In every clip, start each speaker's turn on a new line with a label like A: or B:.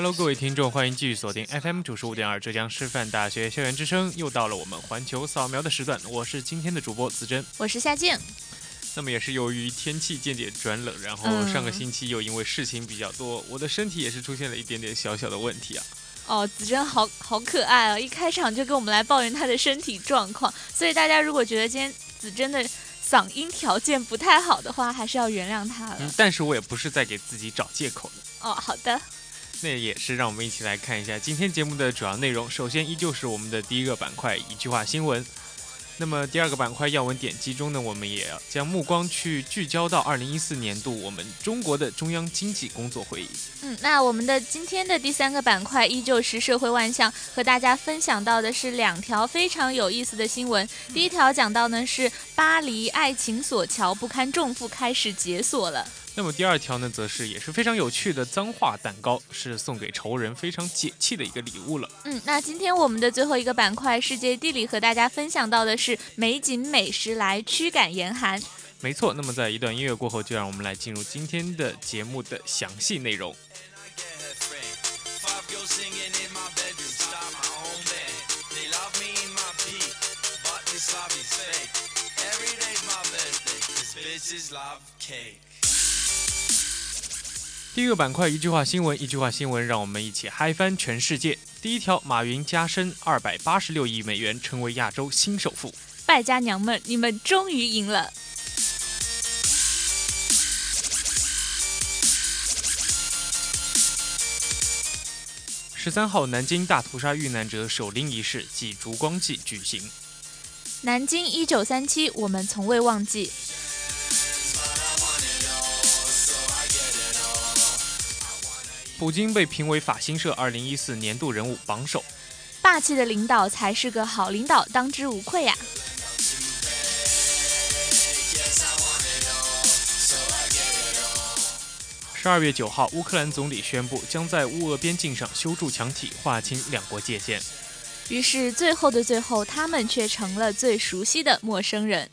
A: Hello，各位听众，欢迎继续锁定 FM 九十五点二浙江师范大学校园之声。又到了我们环球扫描的时段，我是今天的主播子珍，
B: 我是夏静。
A: 那么也是由于天气渐渐转冷，然后上个星期又因为事情比较多，我的身体也是出现了一点点小小的问题啊。
B: 哦，子珍好好可爱啊！一开场就跟我们来抱怨她的身体状况，所以大家如果觉得今天子珍的嗓音条件不太好的话，还是要原谅她了。
A: 嗯，但是我也不是在给自己找借口
B: 的。哦，好的。
A: 那也是让我们一起来看一下今天节目的主要内容。首先，依旧是我们的第一个板块——一句话新闻。那么第二个板块要闻点击中呢，我们也要将目光去聚焦到二零一四年度我们中国的中央经济工作会议。
B: 嗯，那我们的今天的第三个板块依旧是社会万象，和大家分享到的是两条非常有意思的新闻。第一条讲到呢是巴黎爱情锁桥不堪重负开始解锁了。
A: 那么第二条呢，则是也是非常有趣的脏话蛋糕，是送给仇人非常解气的一个礼物了。
B: 嗯，那今天我们的最后一个板块世界地理和大家分享到的是美景美食来驱赶严寒。
A: 没错，那么在一段音乐过后，就让我们来进入今天的节目的详细内容。第一个板块，一句话新闻，一句话新闻，让我们一起嗨翻全世界。第一条，马云加身二百八十六亿美元，成为亚洲新首富。
B: 败家娘们，你们终于赢了。
A: 十三号，南京大屠杀遇难者守灵仪式暨烛光祭举行。
B: 南京一九三七，我们从未忘记。
A: 普京被评为法新社二零一四年度人物榜首，
B: 霸气的领导才是个好领导，当之无愧呀。
A: 十二月九号，乌克兰总理宣布将在乌俄边境上修筑墙体，划清两国界限。
B: 于是，最后的最后，他们却成了最熟悉的陌生人。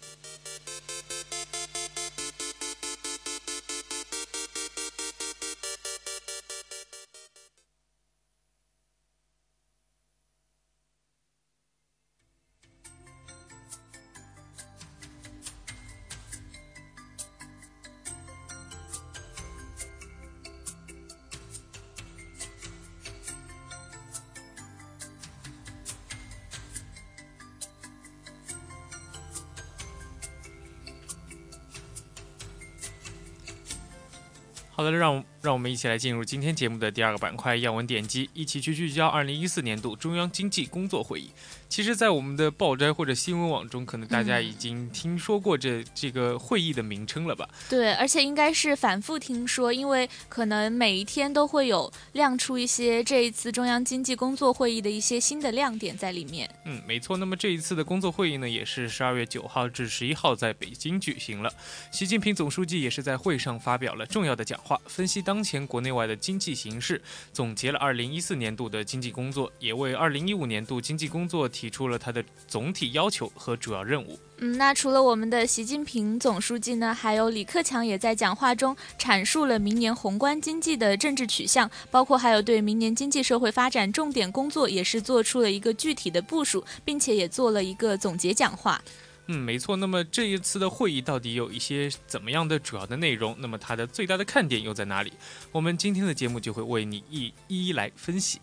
A: 好的，让让我们一起来进入今天节目的第二个板块——要闻点击，一起去聚焦二零一四年度中央经济工作会议。其实，在我们的报摘或者新闻网中，可能大家已经听说过这这个会议的名称了吧？
B: 对，而且应该是反复听说，因为可能每一天都会有亮出一些这一次中央经济工作会议的一些新的亮点在里面。
A: 嗯，没错。那么这一次的工作会议呢，也是十二月九号至十一号在北京举行了。习近平总书记也是在会上发表了重要的讲话，分析当前国内外的经济形势，总结了二零一四年度的经济工作，也为二零一五年度经济工作。提出了他的总体要求和主要任务。
B: 嗯，那除了我们的习近平总书记呢，还有李克强也在讲话中阐述了明年宏观经济的政治取向，包括还有对明年经济社会发展重点工作也是做出了一个具体的部署，并且也做了一个总结讲话。
A: 嗯，没错。那么这一次的会议到底有一些怎么样的主要的内容？那么它的最大的看点又在哪里？我们今天的节目就会为你一一一来分析。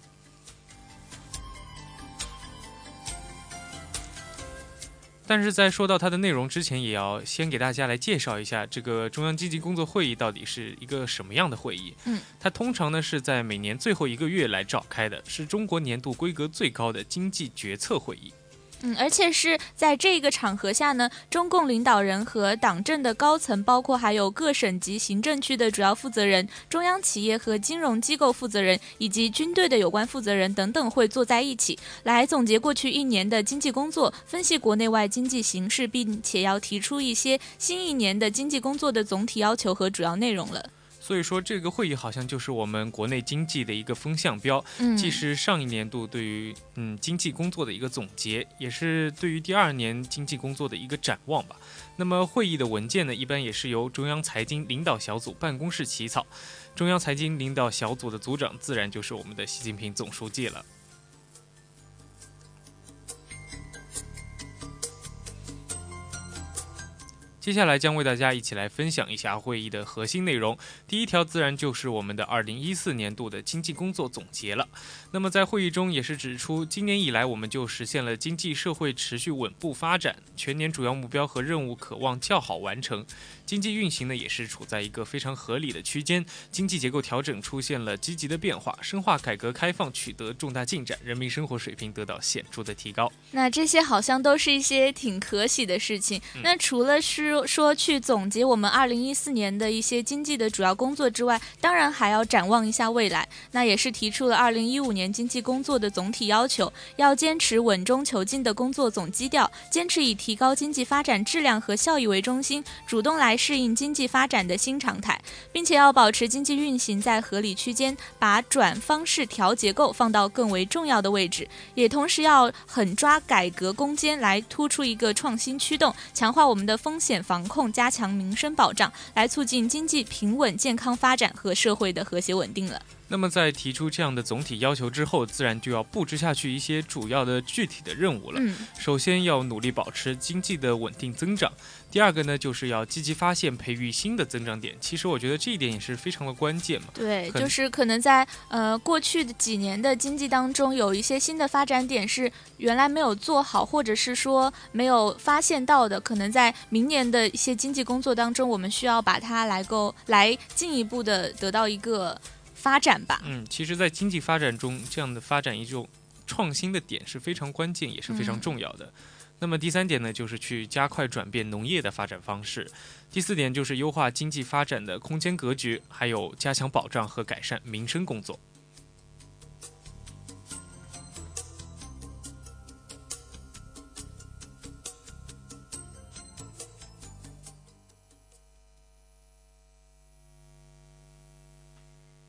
A: 但是在说到它的内容之前，也要先给大家来介绍一下这个中央经济工作会议到底是一个什么样的会议。
B: 嗯，
A: 它通常呢是在每年最后一个月来召开的，是中国年度规格最高的经济决策会议。
B: 嗯，而且是在这个场合下呢，中共领导人和党政的高层，包括还有各省级行政区的主要负责人、中央企业和金融机构负责人，以及军队的有关负责人等等，会坐在一起来总结过去一年的经济工作，分析国内外经济形势，并且要提出一些新一年的经济工作的总体要求和主要内容了。
A: 所以说，这个会议好像就是我们国内经济的一个风向标，
B: 嗯，
A: 既是上一年度对于嗯经济工作的一个总结，也是对于第二年经济工作的一个展望吧。那么会议的文件呢，一般也是由中央财经领导小组办公室起草，中央财经领导小组的组长自然就是我们的习近平总书记了。接下来将为大家一起来分享一下会议的核心内容。第一条自然就是我们的二零一四年度的经济工作总结了。那么在会议中也是指出，今年以来我们就实现了经济社会持续稳步发展，全年主要目标和任务渴望较好完成。经济运行呢也是处在一个非常合理的区间，经济结构调整出现了积极的变化，深化改革开放取得重大进展，人民生活水平得到显著的提高。
B: 那这些好像都是一些挺可喜的事情。那除了是说说去总结我们二零一四年的一些经济的主要工作之外，当然还要展望一下未来。那也是提出了二零一五年经济工作的总体要求，要坚持稳中求进的工作总基调，坚持以提高经济发展质量和效益为中心，主动来适应经济发展的新常态，并且要保持经济运行在合理区间，把转方式调结构放到更为重要的位置，也同时要狠抓改革攻坚，来突出一个创新驱动，强化我们的风险防控。加强民生保障，来促进经济平稳健康发展和社会的和谐稳定了。
A: 那么，在提出这样的总体要求之后，自然就要布置下去一些主要的具体的任务了。
B: 嗯，
A: 首先要努力保持经济的稳定增长。第二个呢，就是要积极发现、培育新的增长点。其实我觉得这一点也是非常的关键嘛。
B: 对，就是可能在呃过去的几年的经济当中，有一些新的发展点是原来没有做好，或者是说没有发现到的，可能在明年的一些经济工作当中，我们需要把它来够来进一步的得到一个发展吧。
A: 嗯，其实，在经济发展中，这样的发展一种创新的点是非常关键，也是非常
B: 嗯
A: 重要的。那么第三点呢，就是去加快转变农业的发展方式。第四点就是优化经济发展的空间格局，还有加强保障和改善民生工作。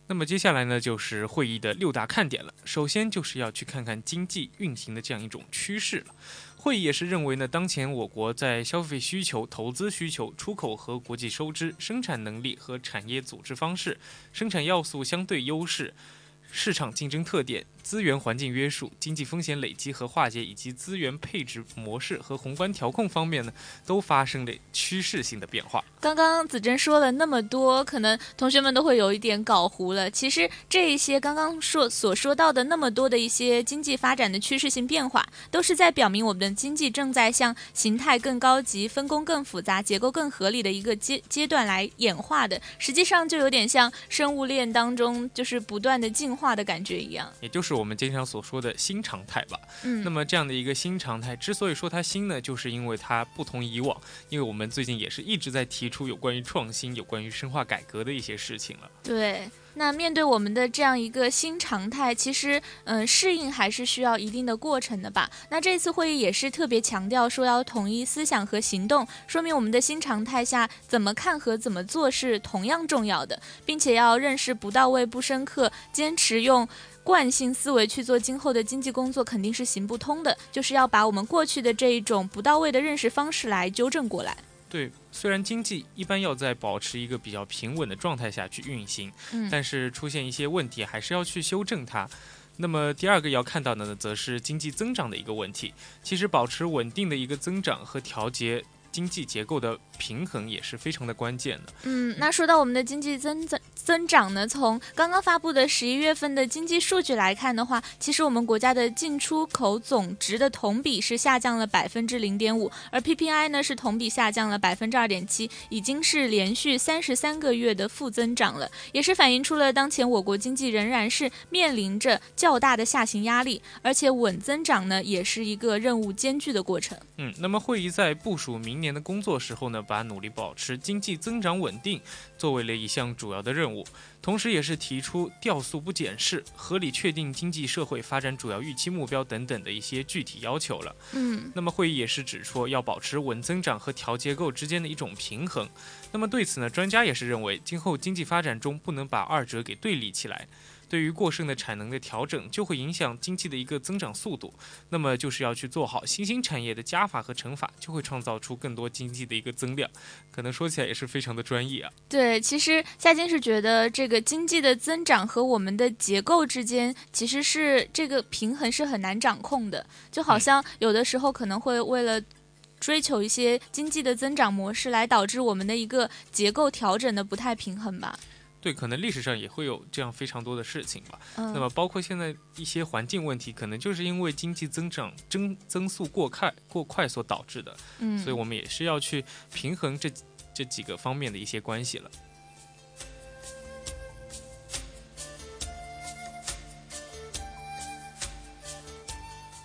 A: 那么接下来呢，就是会议的六大看点了。首先就是要去看看经济运行的这样一种趋势了。会议也是认为呢，当前我国在消费需求、投资需求、出口和国际收支、生产能力和产业组织方式、生产要素相对优势、市场竞争特点、资源环境约束、经济风险累积和化解，以及资源配置模式和宏观调控方面呢，都发生了趋势性的变化。
B: 刚刚子珍说了那么多，可能同学们都会有一点搞糊了。其实这一些刚刚说所说到的那么多的一些经济发展的趋势性变化，都是在表明我们的经济正在向形态更高级、分工更复杂、结构更合理的一个阶阶段来演化的。实际上就有点像生物链当中就是不断的进化的感觉一样。
A: 也就是我们经常所说的新常态吧。
B: 嗯，
A: 那么这样的一个新常态，之所以说它新呢，就是因为它不同以往，因为我们最近也是一直在提出有关于创新、有关于深化改革的一些事情了。
B: 对，那面对我们的这样一个新常态，其实嗯，适应还是需要一定的过程的吧。那这次会议也是特别强调说要统一思想和行动，说明我们的新常态下怎么看和怎么做是同样重要的，并且要认识不到位、不深刻，坚持用。惯性思维去做今后的经济工作肯定是行不通的，就是要把我们过去的这一种不到位的认识方式来纠正过来。
A: 对，虽然经济一般要在保持一个比较平稳的状态下去运行，
B: 嗯，
A: 但是出现一些问题，还是要去修正它。那么第二个要看到的呢，则是经济增长的一个问题。其实保持稳定的一个增长和调节经济结构的平衡也是非常的关键的。
B: 嗯，那说到我们的经济增增增长呢？从刚刚发布的十一月份的经济数据来看的话，其实我们国家的进出口总值的同比是下降了百分之零点五，而 PPI 呢是同比下降了百分之二点七，已经是连续三十三个月的负增长了，也是反映出了当前我国经济仍然是面临着较大的下行压力，而且稳增长呢也是一个任务艰巨的过程。
A: 嗯，那么会议在部署明年的工作时候呢，把努力保持经济增长稳定作为了一项主要的任务。同时，也是提出调速不减势、合理确定经济社会发展主要预期目标等等的一些具体要求了。
B: 嗯，
A: 那么会议也是指出，要保持稳增长和调结构之间的一种平衡。那么对此呢，专家也是认为，今后经济发展中不能把二者给对立起来。对于过剩的产能的调整，就会影响经济的一个增长速度。那么就是要去做好新兴产业的加法和乘法，就会创造出更多经济的一个增量。可能说起来也是非常的专业啊。
B: 对，其实夏金是觉得这个经济的增长和我们的结构之间，其实是这个平衡是很难掌控的。就好像有的时候可能会为了追求一些经济的增长模式，来导致我们的一个结构调整的不太平衡吧。
A: 对，可能历史上也会有这样非常多的事情吧。
B: 嗯，
A: 那么包括现在一些环境问题，可能就是因为经济增长增增速过快过快所导致的。
B: 嗯，
A: 所以我们也是要去平衡这这几个方面的一些关系了。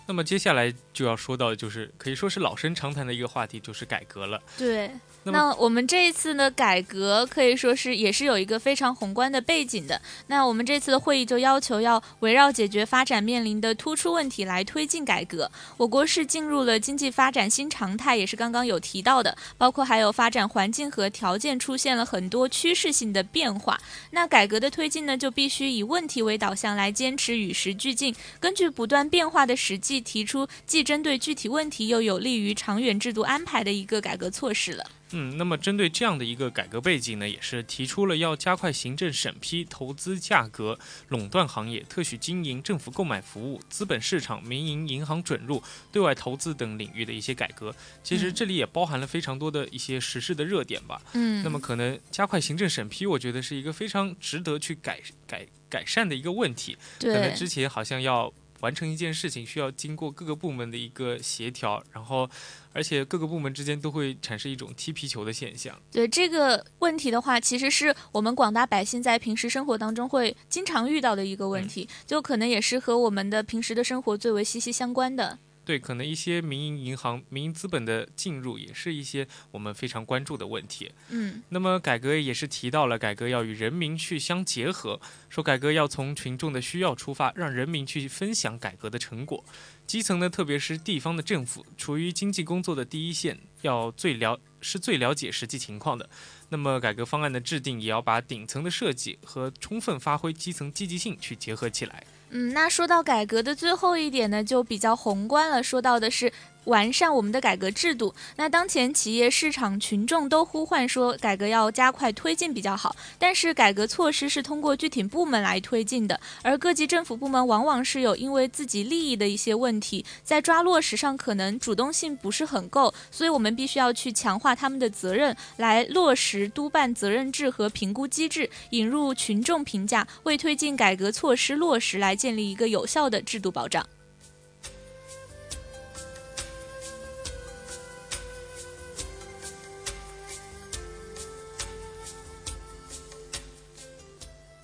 A: 那么接下来就要说到，就是可以说是老生常谈的一个话题，就是改革了。
B: 对。那我们这一次的改革可以说是也是有一个非常宏观的背景的。那我们这次的会议就要求要围绕解决发展面临的突出问题来推进改革。我国是进入了经济发展新常态，也是刚刚有提到的，包括还有发展环境和条件出现了很多趋势性的变化。那改革的推进呢，就必须以问题为导向来坚持与时俱进，根据不断变化的实际提出既针对具体问题又有利于长远制度安排的一个改革措施了。
A: 嗯，那么针对这样的一个改革背景呢，也是提出了要加快行政审批、投资价格、垄断行业、特许经营、政府购买服务、资本市场、民营银行准入、对外投资等领域的一些改革。其实这里也包含了非常多的一些时事的热点吧。
B: 嗯，
A: 那么可能加快行政审批，我觉得是一个非常值得去改改改善的一个问题。
B: 对，
A: 可能之前好像要。完成一件事情需要经过各个部门的一个协调，然后，而且各个部门之间都会产生一种踢皮球的现象。
B: 对这个问题的话，其实是我们广大百姓在平时生活当中会经常遇到的一个问题，就可能也是和我们的平时的生活最为息息相关的。
A: 对，可能一些民营银行、民营资本的进入，也是一些我们非常关注的问题。
B: 嗯，
A: 那么改革也是提到了，改革要与人民去相结合，说改革要从群众的需要出发，让人民去分享改革的成果。基层呢，特别是地方的政府，处于经济工作的第一线，要最了是最了解实际情况的。那么改革方案的制定，也要把顶层的设计和充分发挥基层积极性去结合起来。
B: 嗯，那说到改革的最后一点呢，就比较宏观了。说到的是完善我们的改革制度。那当前企业、市场、群众都呼唤说改革要加快推进比较好，但是改革措施是通过具体部门来推进的，而各级政府部门往往是有因为自己利益的一些问题，在抓落实上可能主动性不是很够，所以我们必须要去强化他们的责任，来落实督办责任制和评估机制，引入群众评价，为推进改革措施落实来。建立一个有效的制度保障。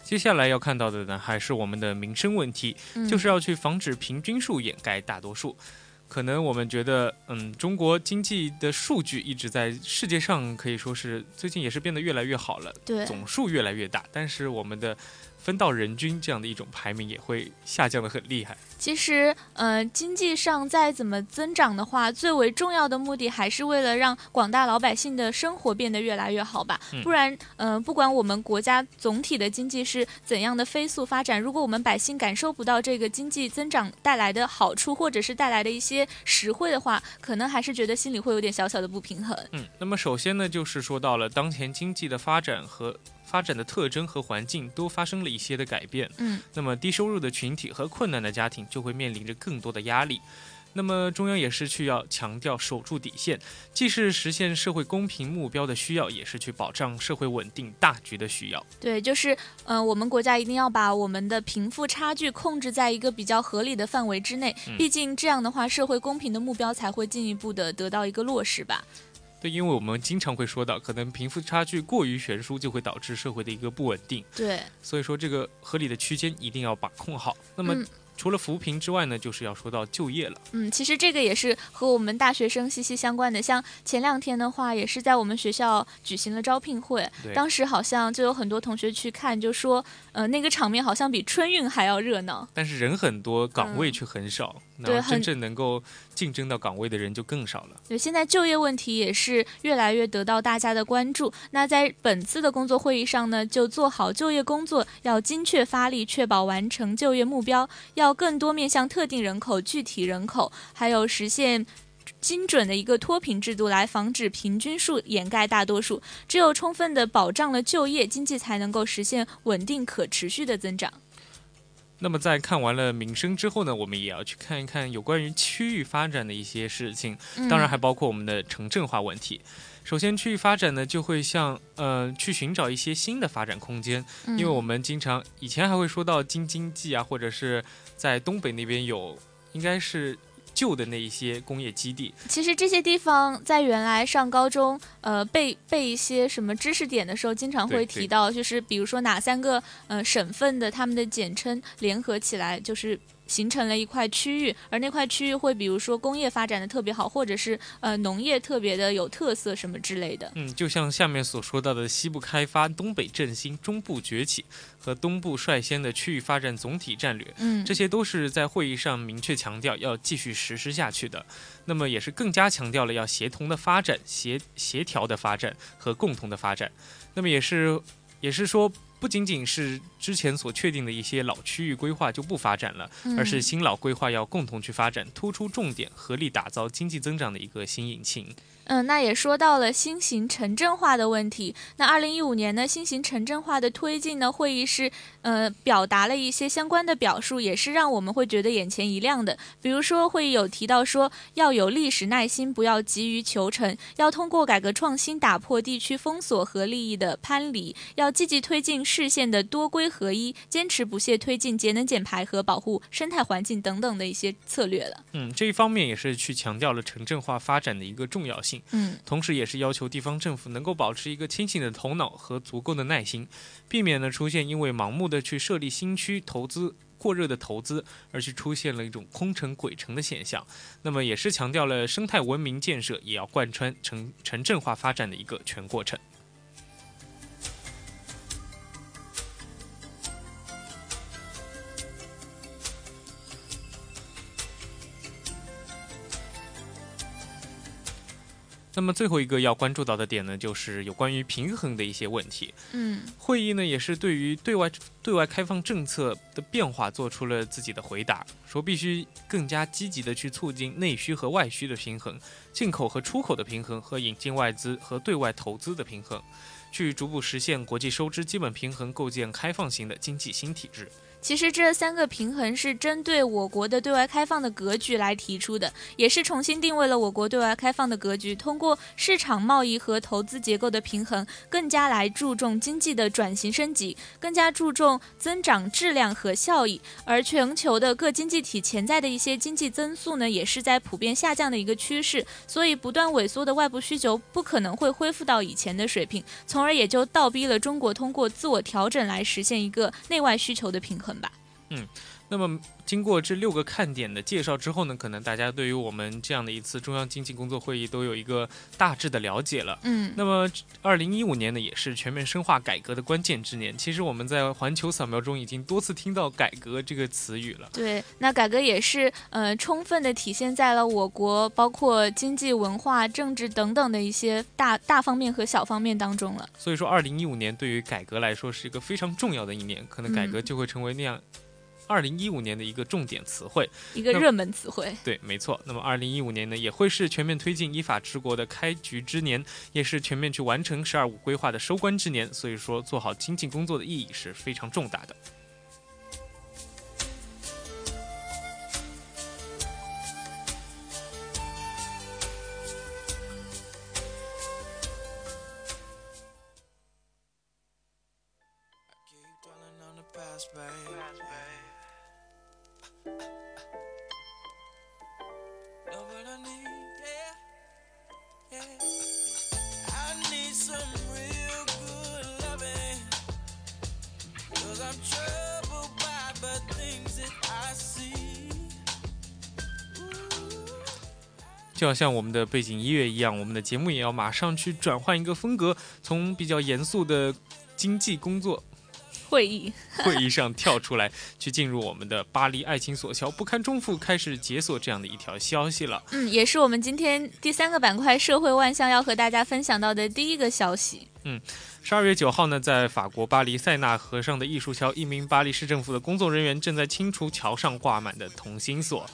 A: 接下来要看到的呢，还是我们的民生问题，就是要去防止平均数掩盖大多数。可能我们觉得，嗯，中国经济的数据一直在世界上可以说是最近也是变得越来越好了，
B: 对，
A: 总数越来越大，但是我们的。分到人均这样的一种排名也会下降的很厉害。
B: 其实，呃，经济上再怎么增长的话，最为重要的目的还是为了让广大老百姓的生活变得越来越好吧。不然，呃，不管我们国家总体的经济是怎样的飞速发展，如果我们百姓感受不到这个经济增长带来的好处，或者是带来的一些实惠的话，可能还是觉得心里会有点小小的不平衡。
A: 嗯，那么首先呢，就是说到了当前经济的发展和。发展的特征和环境都发生了一些的改变，
B: 嗯，
A: 那么低收入的群体和困难的家庭就会面临着更多的压力。那么中央也是去要强调守住底线，既是实现社会公平目标的需要，也是去保障社会稳定大局的需要。
B: 对，就是嗯、呃我们国家一定要把我们的贫富差距控制在一个比较合理的范围之内，
A: 嗯
B: 毕竟这样的话，社会公平的目标才会进一步的得到一个落实吧。
A: 对，因为我们经常会说到，可能贫富差距过于悬殊，就会导致社会的一个不稳定。
B: 对，
A: 所以说，这个合理的区间一定要把控好。那么，
B: 嗯
A: 除了扶贫之外呢，就是要说到就业了。
B: 嗯，其实这个也是和我们大学生息息相关的。像前两天的话，也是在我们学校举行了招聘会，当时好像就有很多同学去看，就说，呃，那个场面好像比春运还要热闹。
A: 但是人很多，岗位
B: 嗯
A: 却很少，
B: 对很
A: 然后真正能够竞争到岗位的人就更少了。
B: 对，现在就业问题也是越来越得到大家的关注。那在本次的工作会议上呢，就做好就业工作，要精确发力，确保完成就业目标，要更多面向特定人口、具体人口，还有实现。精准的一个脱贫制度来防止平均数掩盖大多数，只有充分的保障了就业，经济才能够实现稳定可持续的增长。
A: 那么在看完了民生之后呢，我们也要去看一看有关于区域发展的一些事情，当然还包括我们的城镇化问题。首先，区域发展呢，就会像呃去寻找一些新的发展空间，
B: 嗯
A: 因为我们经常以前还会说到京津冀啊，或者是在东北那边有，应该是旧的那一些工业基地，
B: 其实这些地方在原来上高中，呃，背背一些什么知识点的时候，经常会提到，就是比如说哪三个呃省份的他们的简称联合起来，就是形成了一块区域，而那块区域会比如说工业发展的特别好，或者是呃农业特别的有特色什么之类的。
A: 嗯，就像下面所说到的西部开发、东北振兴、中部崛起和东部率先的区域发展总体战略，
B: 嗯，
A: 这些都是在会议上明确强调要继续实施下去的。那么也是更加强调了要协同的发展、协协调的发展和共同的发展。那么也是也是说，不仅仅是之前所确定的一些老区域规划就不发展了，而是
B: 嗯
A: 新老规划要共同去发展，突出重点，合力打造经济增长的一个新引擎。
B: 嗯，那也说到了新型城镇化的问题。那二零一五年呢，新型城镇化的推进呢，会议是呃表达了一些相关的表述，也是让我们会觉得眼前一亮的。比如说，会议有提到说，要有历史耐心，不要急于求成，要通过改革创新打破地区封锁和利益的藩篱，要积极推进市县的多规合一，坚持不懈推进节能减排和保护生态环境等等的一些策略了。
A: 嗯，这一方面也是去强调了城镇化发展的一个重要性。
B: 嗯。
A: 同时，也是要求地方政府能够保持一个清醒的头脑和足够的耐心，避免呢出现因为盲目的去设立新区投资。过热的投资，而去出现了一种空城鬼城的现象。那么，也是强调了生态文明建设也要贯穿城城镇化发展的一个全过程。那么最后一个要关注到的点呢，就是有关于平衡的一些问题。
B: 嗯
A: 会议呢也是对于对外对外开放政策的变化做出了自己的回答，说必须更加积极的去促进内需和外需的平衡，进口和出口的平衡，和引进外资和对外投资的平衡，去逐步实现国际收支基本平衡，构建开放型的经济新体制。
B: 其实这三个平衡是针对我国的对外开放的格局来提出的，也是重新定位了我国对外开放的格局。通过市场贸易和投资结构的平衡，更加来注重经济的转型升级，更加注重增长质量和效益。而全球的各经济体潜在的一些经济增速呢，也是在普遍下降的一个趋势，所以不断萎缩的外部需求不可能会恢复到以前的水平，从而也就倒逼了中国通过自我调整来实现一个内外需求的平衡吧。
A: 那么，经过这六个看点的介绍之后呢，可能大家对于我们这样的一次中央经济工作会议都有一个大致的了解了。
B: 嗯。
A: 那么，二零一五年呢，也是全面深化改革的关键之年。其实我们在环球扫描中已经多次听到“改革”这个词语了。
B: 对，那改革也是呃，充分的体现在了我国包括经济、文化、政治等等的一些大大方面和小方面当中了。
A: 所以说，二零一五年对于改革来说是一个非常重要的一年，可能改革
B: 嗯
A: 就会成为那样二零一五年的一个重点词汇。
B: 一个热门词汇。
A: 对，没错。那么，二零一五年呢，也会是全面推进依法治国的开局之年，也是全面去完成“十二五”规划的收官之年。所以说，做好经济工作的意义是非常重大的。就好像我们的背景音乐一样，我们的节目也要马上去转换一个风格，从比较严肃的经济工作
B: 会议
A: 会议上跳出来，去进入我们的巴黎爱情锁桥不堪重负开始解锁这样的一条消息了。
B: 嗯，也是我们今天第三个板块社会万象要和大家分享到的第一个消息。
A: 嗯，十二月九号呢，在法国巴黎塞纳河上的艺术桥，一名巴黎市政府的工作人员正在清除桥上挂满的同心锁。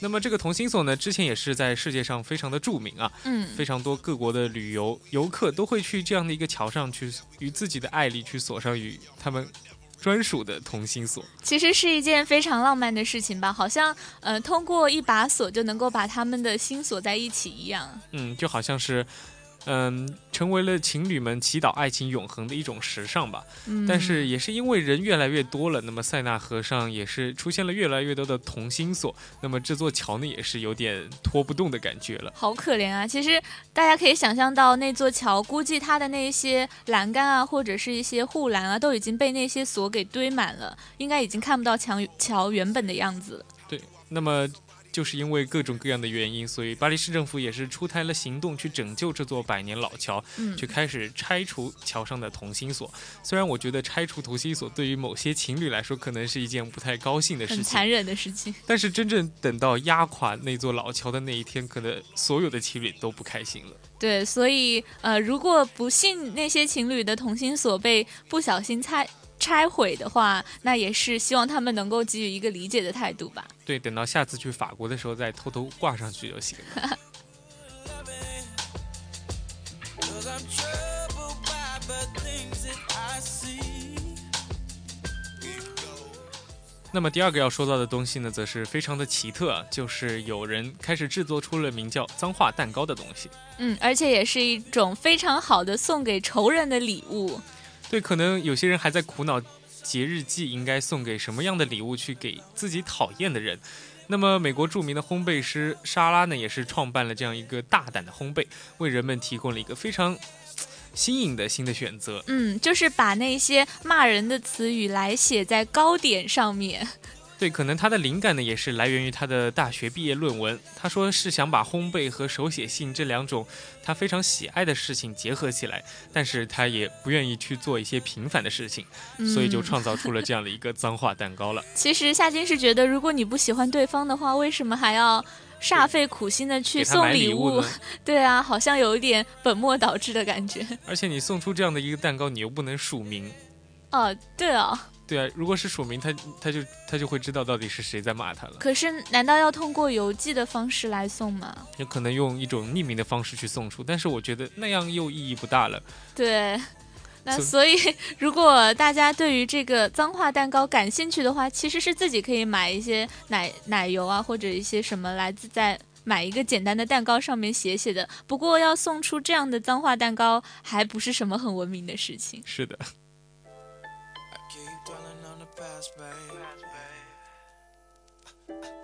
A: 那么这个同心锁呢，之前也是在世界上非常的著名啊，
B: 嗯，
A: 非常多各国的旅游游客都会去这样的一个桥上去与自己的爱丽去锁上与他们专属的同心锁。
B: 其实是一件非常浪漫的事情吧，好像呃通过一把锁就能够把他们的心锁在一起一样。
A: 嗯，就好像是。嗯，成为了情侣们祈祷爱情永恒的一种时尚吧。
B: 嗯，
A: 但是也是因为人越来越多了，那么塞纳河上也是出现了越来越多的同心锁，那么这座桥呢也是有点拖不动的感觉了。
B: 好可怜啊！其实大家可以想象到那座桥，估计它的那些栏杆啊，或者是一些护栏啊，都已经被那些锁给堆满了，应该已经看不到墙桥原本的样子了。
A: 对，那么。就是因为各种各样的原因，所以巴黎市政府也是出台了行动去拯救这座百年老桥，
B: 嗯，
A: 去开始拆除桥上的同心锁。虽然我觉得拆除同心锁对于某些情侣来说可能是一件不太高兴的事情，
B: 很残忍的事情。
A: 但是真正等到压垮那座老桥的那一天，可能所有的情侣都不开心了。
B: 对，所以呃，如果不幸那些情侣的同心锁被不小心拆。拆毁的话，那也是希望他们能够给予一个理解的态度吧。
A: 对，等到下次去法国的时候再偷偷挂上去就行了。那么第二个要说到的东西呢，则是非常的奇特，就是有人开始制作出了名叫“脏话蛋糕”的东西。
B: 嗯，而且也是一种非常好的送给仇人的礼物。
A: 对，可能有些人还在苦恼节日季应该送给什么样的礼物去给自己讨厌的人。那么，美国著名的烘焙师莎拉呢，也是创办了这样一个大胆的烘焙，为人们提供了一个非常新颖的新的选择。
B: 嗯，就是把那些骂人的词语来写在糕点上面。
A: 对，可能他的灵感呢，也是来源于他的大学毕业论文。他说是想把烘焙和手写信这两种他非常喜爱的事情结合起来，但是他也不愿意去做一些平凡的事情，所以就创造出了这样的一个脏话蛋糕了。
B: 其实夏金是觉得，如果你不喜欢对方的话，为什么还要煞费苦心的去送
A: 礼
B: 物？对啊，好像有一点本末倒置的感觉。
A: 而且你送出这样的一个蛋糕，你又不能署名。
B: 哦，对哦。
A: 对啊，如果是署名，他他就他就会知道到底是谁在骂他了。
B: 可是，难道要通过邮寄的方式来送吗？
A: 有可能用一种匿名的方式去送出，但是我觉得那样又意义不大了。
B: 对，那所以 如果大家对于这个脏话蛋糕感兴趣的话，其实是自己可以买一些奶奶油啊，或者一些什么来自在买一个简单的蛋糕上面写写的。不过要送出这样的脏话蛋糕，还不是什么很文明的事情。
A: 是的。Pass, babe. Babe.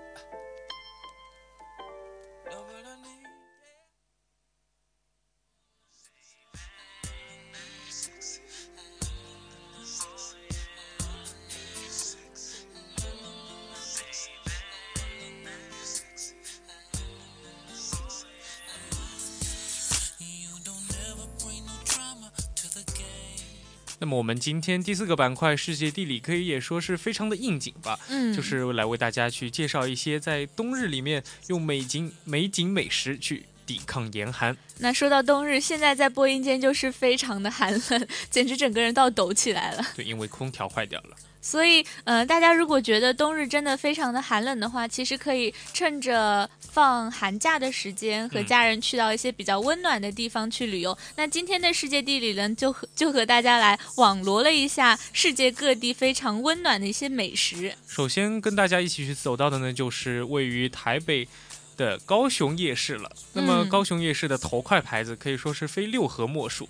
A: 那么我们今天第四个板块世界地理可以也说是非常的应景吧，
B: 嗯，
A: 就是来为大家去介绍一些在冬日里面用美景美景美食去抵抗严寒。
B: 那说到冬日，现在在播音间就是非常的寒冷，简直整个人都要抖起来了。
A: 对，因为空调坏掉了。
B: 所以，呃，大家如果觉得冬日真的非常的寒冷的话，其实可以趁着放寒假的时间，和家人去到一些比较温暖的地方去旅游。那今天的世界地理呢，就和就和大家来网罗了一下世界各地非常温暖的一些美食。
A: 首先跟大家一起去走到的呢，就是位于台北的高雄夜市了。那么高雄夜市的头块牌子可以说是非六合莫属。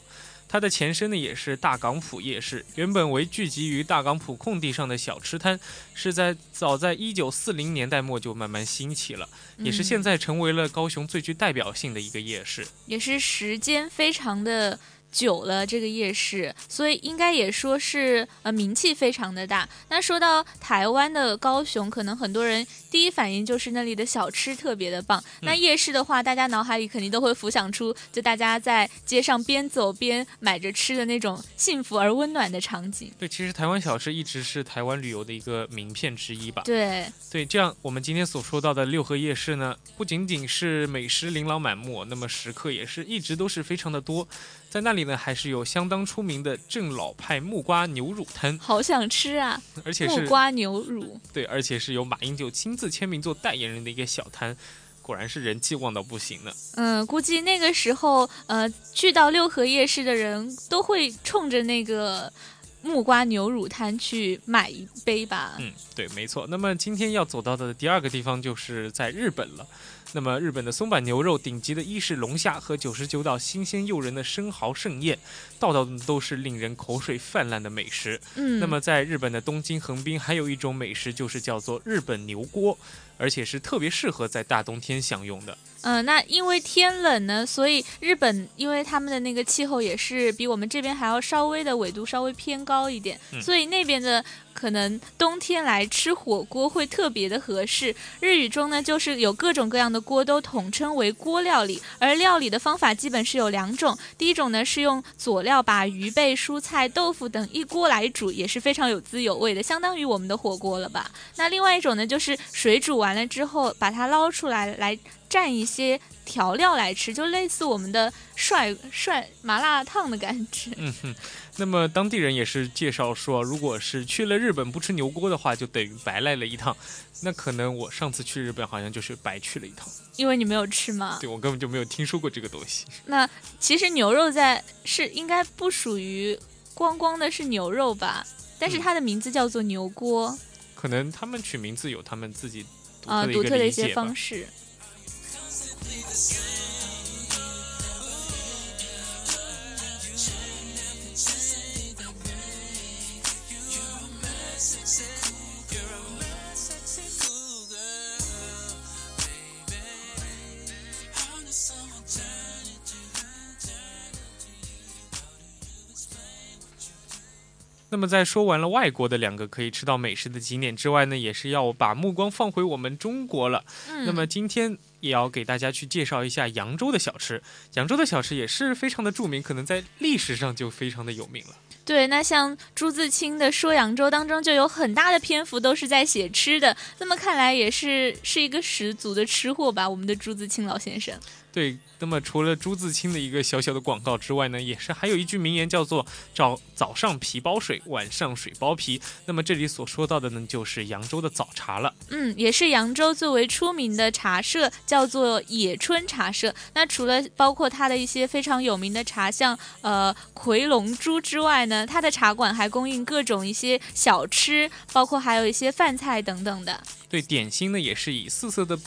A: 它的前身呢也是大港埔夜市，原本为聚集于大港埔空地上的小吃摊，是在早在一九四零年代末就慢慢兴起了，也是现在成为了高雄最具代表性的一个夜市，
B: 也是时间非常的。久了，这个夜市，所以应该也说是呃名气非常的大。那说到台湾的高雄，可能很多人第一反应就是那里的小吃特别的棒。那夜市的话，大家脑海里肯定都会浮想出，就大家在街上边走边买着吃的那种幸福而温暖的场景。
A: 对，其实台湾小吃一直是台湾旅游的一个名片之一吧。
B: 对
A: 对，这样我们今天所说到的六合夜市呢，不仅仅是美食琳琅满目，那么食客也是一直都是非常的多。在那里呢，还是有相当出名的正老派木瓜牛乳摊，
B: 好想吃啊！
A: 而且是
B: 木瓜牛乳，
A: 对，而且是由马英九亲自签名做代言人的一个小摊，果然是人气旺到不行呢。
B: 嗯，估计那个时候，呃，去到六合夜市的人都会冲着那个木瓜牛乳摊去买一杯吧。
A: 嗯，对，没错。那么今天要走到的第二个地方就是在日本了。那么，日本的松板牛肉、顶级的伊势龙虾和九十九道新鲜诱人的生蚝盛宴，道道都是令人口水泛滥的美食。
B: 嗯，
A: 那么在日本的东京横滨，还有一种美食就是叫做日本牛锅，而且是特别适合在大冬天享用的。
B: 嗯，那因为天冷呢，所以日本因为他们的那个气候也是比我们这边还要稍微的纬度稍微偏高一点，所以那边的可能冬天来吃火锅会特别的合适。日语中呢，就是有各种各样的锅都统称为锅料理，而料理的方法基本是有两种，第一种呢是用佐料把鱼贝、蔬菜、豆腐等一锅来煮，也是非常有滋有味的，相当于我们的火锅了吧？那另外一种呢，就是水煮完了之后把它捞出来来。蘸一些调料来吃，就类似我们的涮涮麻辣烫的感觉。
A: 嗯哼，那么当地人也是介绍说，如果是去了日本不吃牛锅的话，就等于白来了一趟。那可能我上次去日本好像就是白去了一趟，
B: 因为你没有吃吗？
A: 对，我根本就没有听说过这个东西。
B: 那其实牛肉在是应该不属于光光的是牛肉吧？但是它的名字叫做牛锅，
A: 可能他们取名字有他们自己
B: 啊
A: 独
B: 特的一些方式。
A: 那么在说完了外国的两个可以吃到美食的景点之外呢，也是要把目光放回我们中国了。那么今天。也要给大家去介绍一下扬州的小吃。扬州的小吃也是非常的著名，可能在历史上就非常的有名了。
B: 对，那像朱自清的《说扬州》当中就有很大的篇幅都是在写吃的。那么看来也是是一个十足的吃货吧，我们的朱自清老先生。
A: 对，那么除了朱自清的一个小小的广告之外呢，也是还有一句名言叫做“早早上皮包水，晚上水包皮”。那么这里所说到的呢，就是扬州的早茶了。
B: 嗯，也是扬州最为出名的茶社，叫做野春茶社。那除了包括它的一些非常有名的茶，像呃葵龙珠之外呢，它的茶馆还供应各种一些小吃，包括还有一些饭菜等等的。
A: 对，点心呢也是以四色的。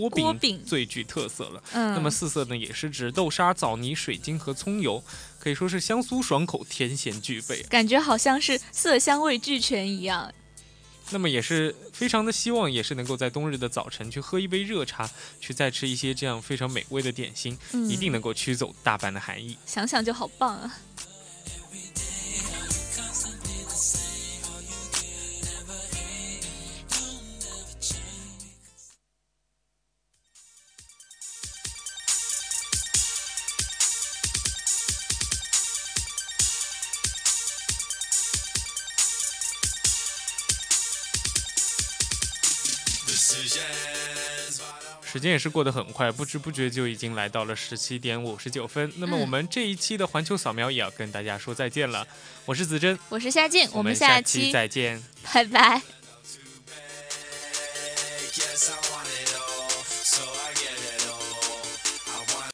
A: 锅饼最具特色了。
B: 嗯，
A: 那么四色呢，也是指豆沙、枣泥、水晶和葱油，可以说是香酥爽口，甜咸俱备，
B: 感觉好像是色香味俱全一样。
A: 那么也是非常的希望，也是能够在冬日的早晨去喝一杯热茶，去再吃一些这样非常美味的点心，一定能够驱走大半的寒意。
B: 想想就好棒啊！
A: 时间也是过得很快，不知不觉就已经来到了十七点五十九分。那么我们这一期的环球扫描也要跟大家说再见了。我是子珍，
B: 我是夏静，
A: 我
B: 们
A: 下
B: 期
A: 再见，
B: 拜拜。